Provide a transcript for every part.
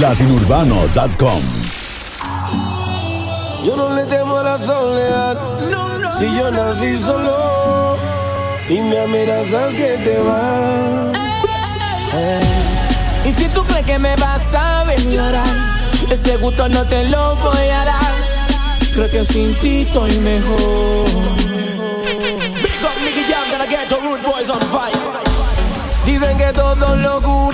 Latinourbano.com Yo no le temo a la soledad. Si yo nací solo y me amenazas que te vas. Y si tú crees que me vas a venir ese gusto no te lo voy a dar. Creo que sin ti estoy mejor. Big up Nicky Jam, gonna get the rude boys on fire. Dicen que todo lo cura el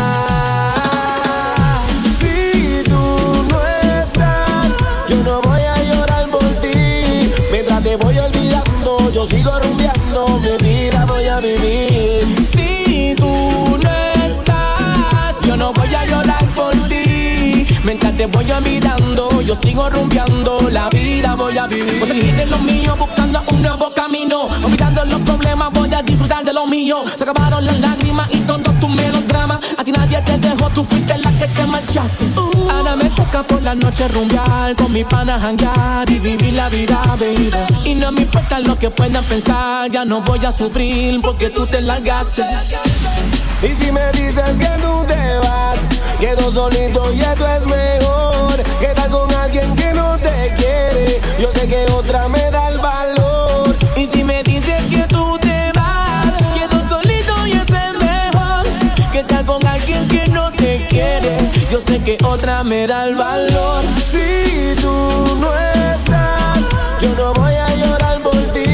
Mientras te voy olvidando, yo sigo rumbeando, la vida voy a vivir. Voy a salir de lo mío, buscando un nuevo camino. Olvidando los problemas, voy a disfrutar de lo mío. Se acabaron las lágrimas y todos tus melodramas. Te dejó, tú fuiste la que te marchaste. Ahora me toca por la noche rumbear, con mi pana janguear y vivir la vida, baby. Y no me importa lo que puedan pensar, ya no voy a sufrir porque tú te largaste. Y si me dices que tú te vas, quedo solito y eso es mejor. Que con alguien que no te quiere, yo sé que otra me yo sé que otra me da el valor. Si tú no estás, yo no voy a llorar por ti.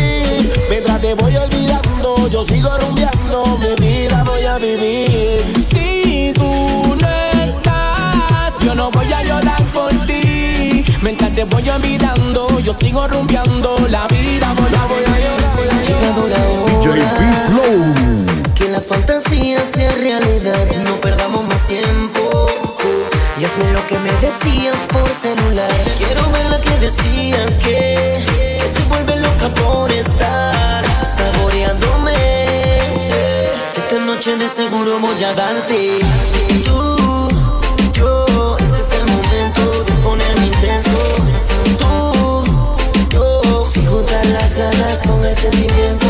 Mientras te voy olvidando, yo sigo rumbeando, mi vida voy a vivir. Si tú no estás, yo no voy a llorar por ti. Mientras te voy olvidando, yo sigo rumbeando, la vida voy a Voy a llorar, voy a llorar. Llegado la DJ hora B-Flow. que la fantasía sea realidad. No perdamos más que me decías por celular. Quiero ver la que decían que, que se vuelve loca por estar saboreándome. Esta noche de seguro voy a darte. Tú, yo, este es el momento de ponerme intenso. Tú, yo, sin juntar las ganas con el sentimiento.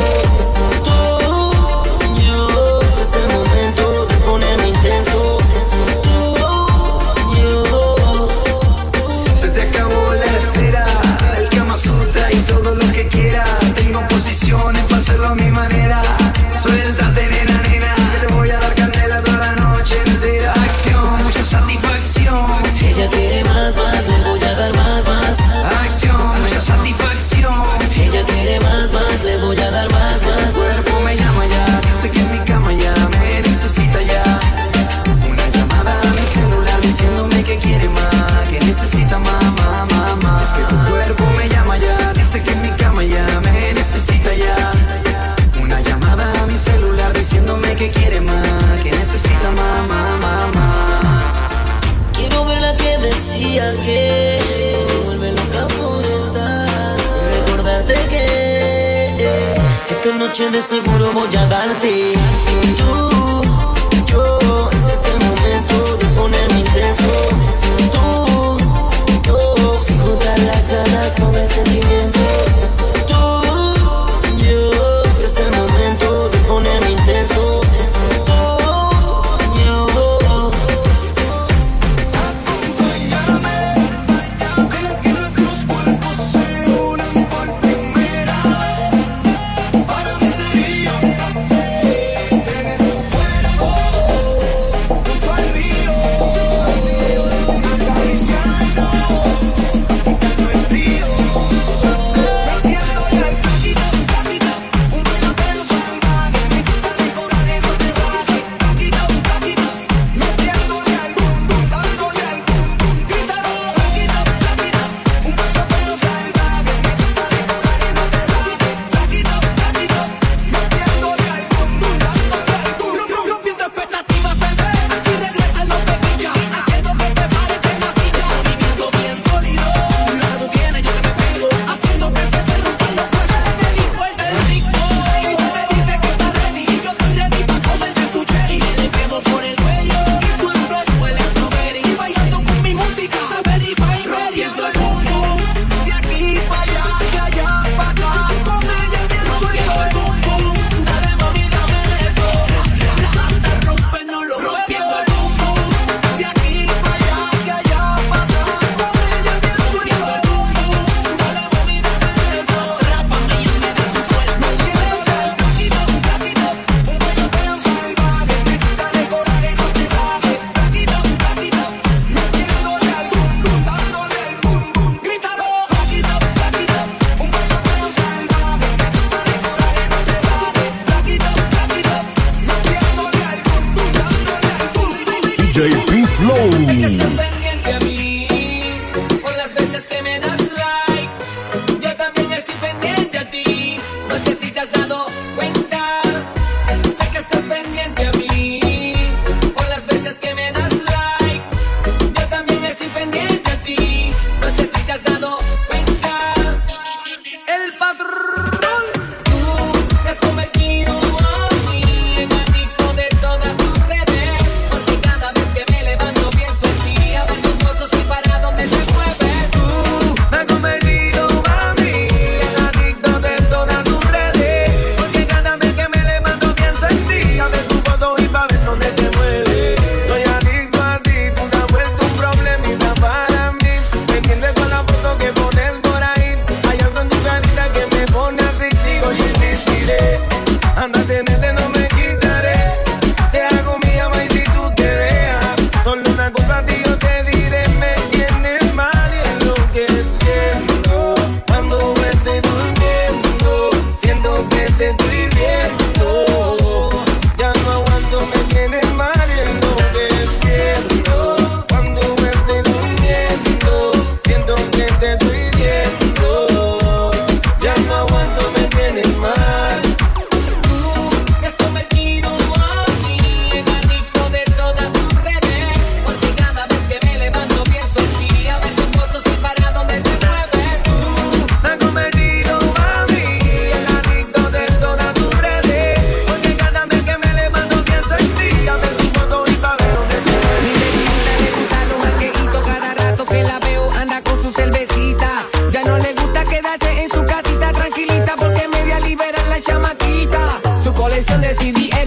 de.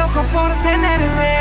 loco por tenerte.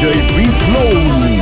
DJ Beast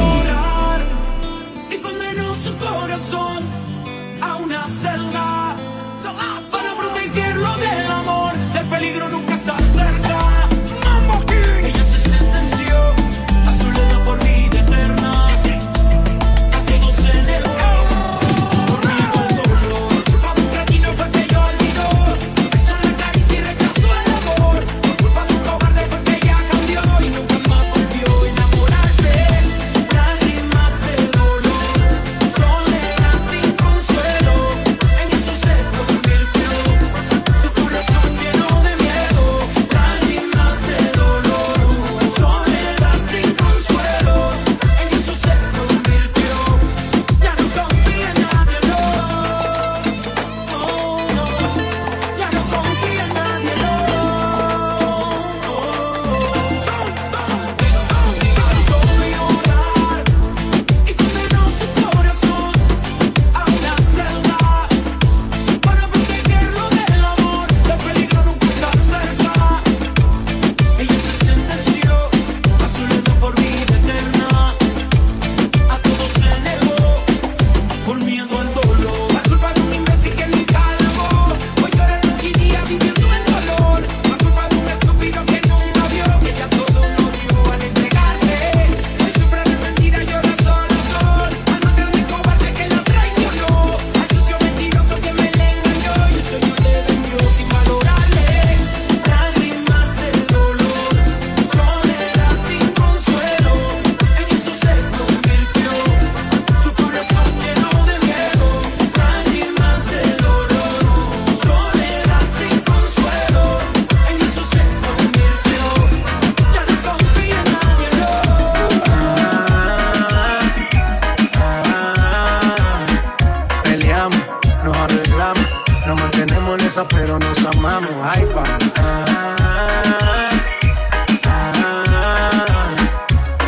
pero nos amamos. Ay, pa.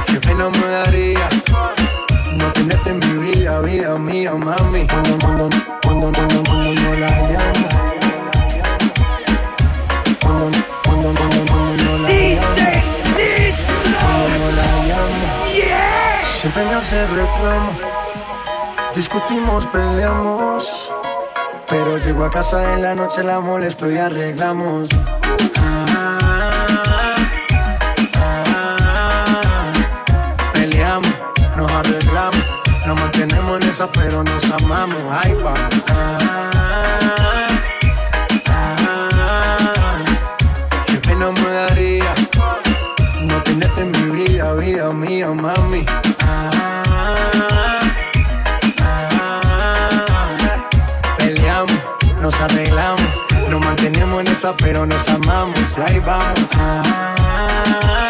qué pena me daría no tenerte en mi vida, vida mía, mami. Cuando, cuando, cuando, cuando, cuando no la llamo. Cuando, cuando, cuando, cuando no la llamo. Cuando no la llamo. Siempre me hace reclamo. Discutimos, peleamos. A casa en la noche, la molesto y arreglamos. Peleamos, nos arreglamos. Nos mantenemos en esa, pero nos amamos. Ay, pa. Qué pena me daría no tenerte en mi vida, vida mía, mami. Nos arreglamos, nos mantenemos en esa, pero nos amamos. Ahí vamos. Qué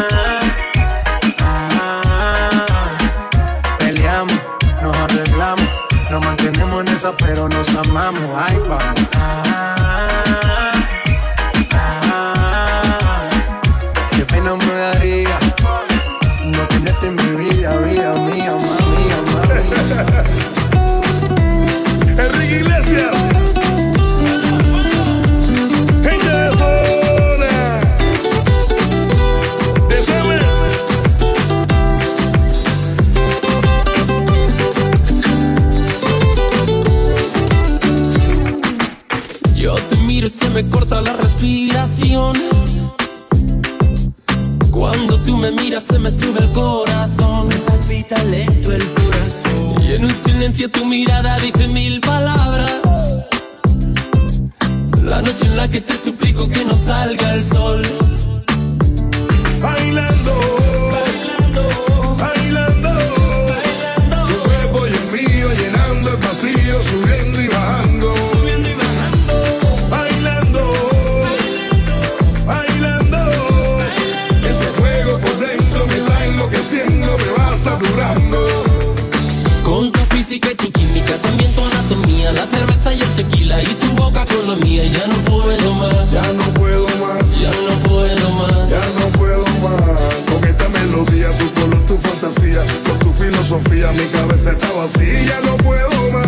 pero nos amamos. Ay, vamos. Cuando tú me miras se me sube el corazón. Me palpita lento el corazón. Y en un silencio tu mirada dice mil palabras. La noche en la que te suplico que no salga el sol. Fantasía, con tu filosofía, mi cabeza está vacía. No puedo más.